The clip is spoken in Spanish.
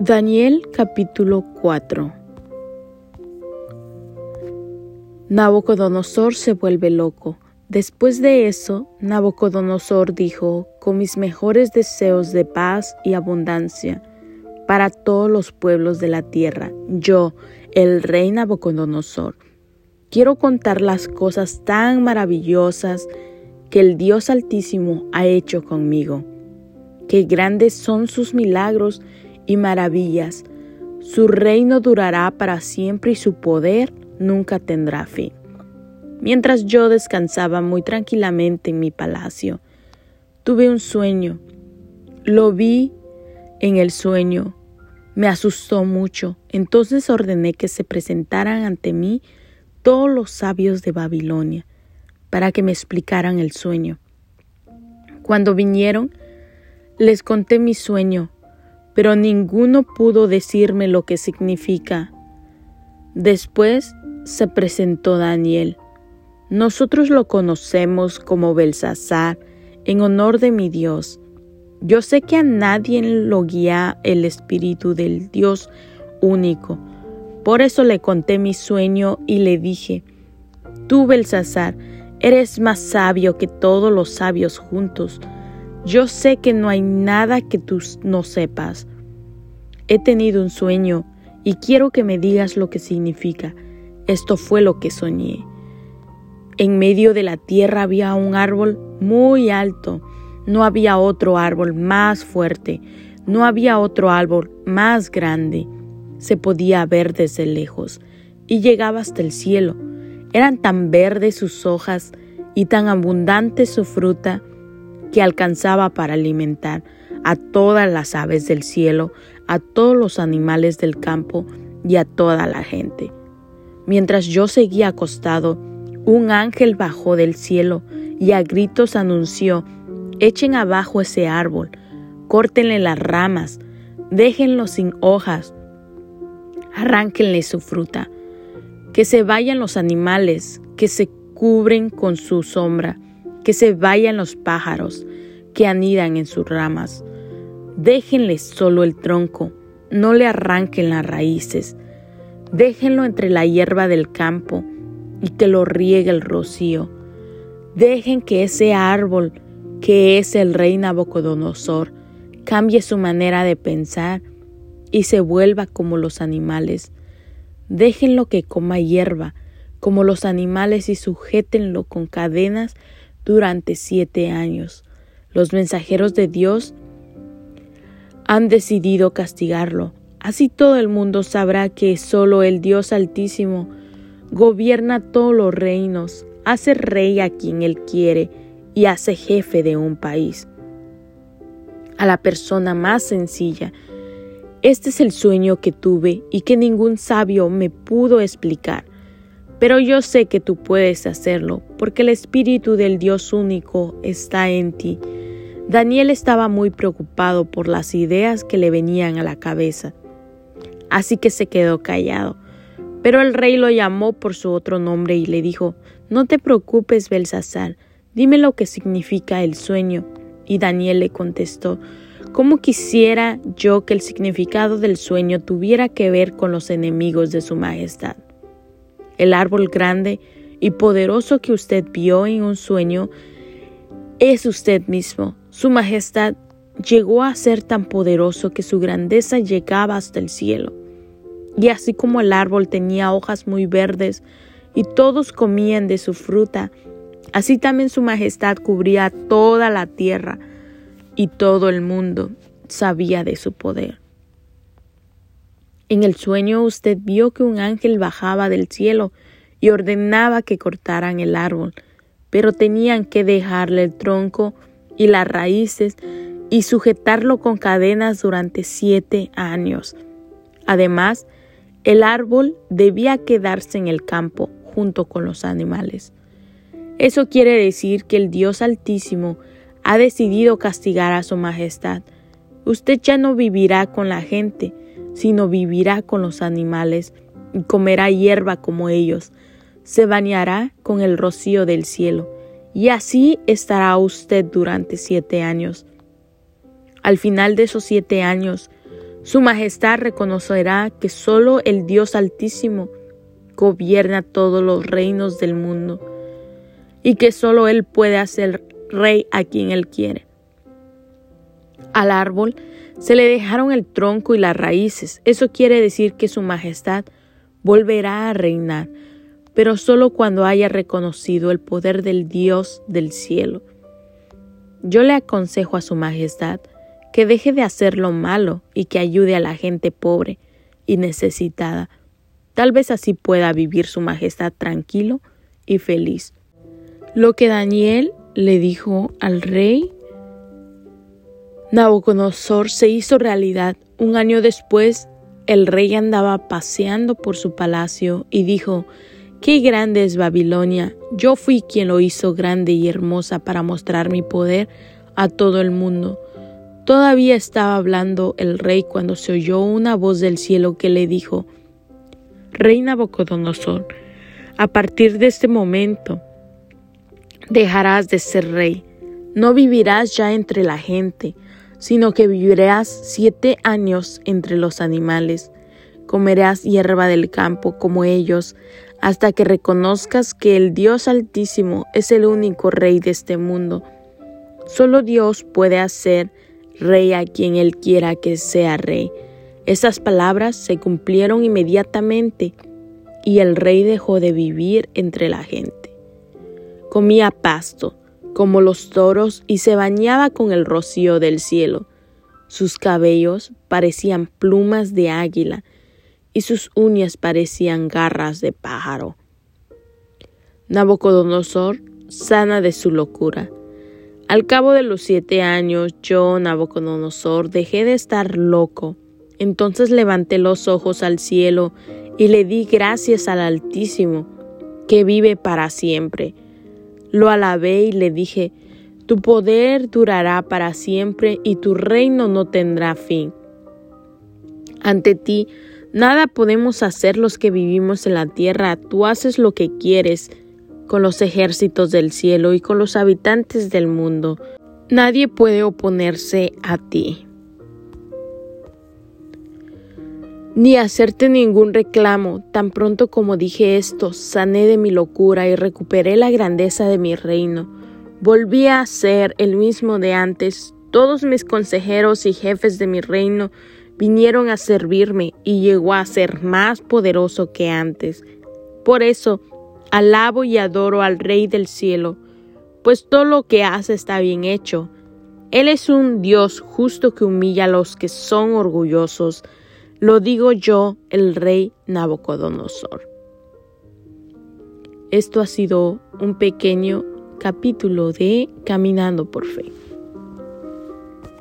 Daniel capítulo 4 Nabucodonosor se vuelve loco. Después de eso, Nabucodonosor dijo, con mis mejores deseos de paz y abundancia para todos los pueblos de la tierra, yo, el rey Nabucodonosor, quiero contar las cosas tan maravillosas que el Dios Altísimo ha hecho conmigo. Qué grandes son sus milagros y maravillas. Su reino durará para siempre y su poder nunca tendrá fin. Mientras yo descansaba muy tranquilamente en mi palacio, tuve un sueño. Lo vi en el sueño. Me asustó mucho. Entonces ordené que se presentaran ante mí todos los sabios de Babilonia para que me explicaran el sueño. Cuando vinieron, les conté mi sueño, pero ninguno pudo decirme lo que significa. Después se presentó Daniel. Nosotros lo conocemos como Belsasar, en honor de mi Dios. Yo sé que a nadie lo guía el Espíritu del Dios único. Por eso le conté mi sueño y le dije, Tú, Belsasar, eres más sabio que todos los sabios juntos. Yo sé que no hay nada que tú no sepas. He tenido un sueño y quiero que me digas lo que significa. Esto fue lo que soñé. En medio de la tierra había un árbol muy alto. No había otro árbol más fuerte. No había otro árbol más grande. Se podía ver desde lejos y llegaba hasta el cielo. Eran tan verdes sus hojas y tan abundante su fruta que alcanzaba para alimentar a todas las aves del cielo, a todos los animales del campo y a toda la gente. Mientras yo seguía acostado, un ángel bajó del cielo y a gritos anunció, echen abajo ese árbol, córtenle las ramas, déjenlo sin hojas, arránquenle su fruta, que se vayan los animales, que se cubren con su sombra, que se vayan los pájaros que anidan en sus ramas. Déjenle solo el tronco, no le arranquen las raíces. Déjenlo entre la hierba del campo y que lo riegue el rocío. Dejen que ese árbol, que es el rey Nabucodonosor, cambie su manera de pensar y se vuelva como los animales. Déjenlo que coma hierba como los animales y sujétenlo con cadenas durante siete años. Los mensajeros de Dios han decidido castigarlo. Así todo el mundo sabrá que solo el Dios Altísimo gobierna todos los reinos, hace rey a quien él quiere y hace jefe de un país. A la persona más sencilla. Este es el sueño que tuve y que ningún sabio me pudo explicar. Pero yo sé que tú puedes hacerlo, porque el Espíritu del Dios único está en ti. Daniel estaba muy preocupado por las ideas que le venían a la cabeza, así que se quedó callado. Pero el rey lo llamó por su otro nombre y le dijo, No te preocupes, Belsasar, dime lo que significa el sueño. Y Daniel le contestó, ¿Cómo quisiera yo que el significado del sueño tuviera que ver con los enemigos de su majestad? El árbol grande y poderoso que usted vio en un sueño es usted mismo. Su majestad llegó a ser tan poderoso que su grandeza llegaba hasta el cielo. Y así como el árbol tenía hojas muy verdes y todos comían de su fruta, así también su majestad cubría toda la tierra y todo el mundo sabía de su poder. En el sueño usted vio que un ángel bajaba del cielo y ordenaba que cortaran el árbol, pero tenían que dejarle el tronco y las raíces y sujetarlo con cadenas durante siete años. Además, el árbol debía quedarse en el campo junto con los animales. Eso quiere decir que el Dios Altísimo ha decidido castigar a su majestad. Usted ya no vivirá con la gente, sino vivirá con los animales y comerá hierba como ellos, se bañará con el rocío del cielo, y así estará usted durante siete años. Al final de esos siete años, Su majestad reconocerá que solo el Dios Altísimo gobierna todos los reinos del mundo y que solo Él puede hacer rey a quien Él quiere. Al árbol se le dejaron el tronco y las raíces. Eso quiere decir que Su Majestad volverá a reinar, pero solo cuando haya reconocido el poder del Dios del cielo. Yo le aconsejo a Su Majestad que deje de hacer lo malo y que ayude a la gente pobre y necesitada. Tal vez así pueda vivir Su Majestad tranquilo y feliz. Lo que Daniel le dijo al rey Nabucodonosor se hizo realidad. Un año después, el rey andaba paseando por su palacio y dijo, Qué grande es Babilonia. Yo fui quien lo hizo grande y hermosa para mostrar mi poder a todo el mundo. Todavía estaba hablando el rey cuando se oyó una voz del cielo que le dijo, Rey Nabucodonosor, a partir de este momento dejarás de ser rey, no vivirás ya entre la gente, sino que vivirás siete años entre los animales, comerás hierba del campo como ellos, hasta que reconozcas que el Dios Altísimo es el único rey de este mundo. Solo Dios puede hacer rey a quien Él quiera que sea rey. Esas palabras se cumplieron inmediatamente y el rey dejó de vivir entre la gente. Comía pasto, como los toros, y se bañaba con el rocío del cielo. Sus cabellos parecían plumas de águila, y sus uñas parecían garras de pájaro. Nabucodonosor sana de su locura. Al cabo de los siete años, yo, Nabucodonosor, dejé de estar loco. Entonces levanté los ojos al cielo y le di gracias al Altísimo, que vive para siempre. Lo alabé y le dije, Tu poder durará para siempre y tu reino no tendrá fin. Ante ti, nada podemos hacer los que vivimos en la tierra. Tú haces lo que quieres con los ejércitos del cielo y con los habitantes del mundo. Nadie puede oponerse a ti. Ni hacerte ningún reclamo. Tan pronto como dije esto, sané de mi locura y recuperé la grandeza de mi reino. Volví a ser el mismo de antes. Todos mis consejeros y jefes de mi reino vinieron a servirme y llegó a ser más poderoso que antes. Por eso, Alabo y adoro al Rey del cielo, pues todo lo que hace está bien hecho. Él es un Dios justo que humilla a los que son orgullosos. Lo digo yo, el Rey Nabucodonosor. Esto ha sido un pequeño capítulo de Caminando por Fe.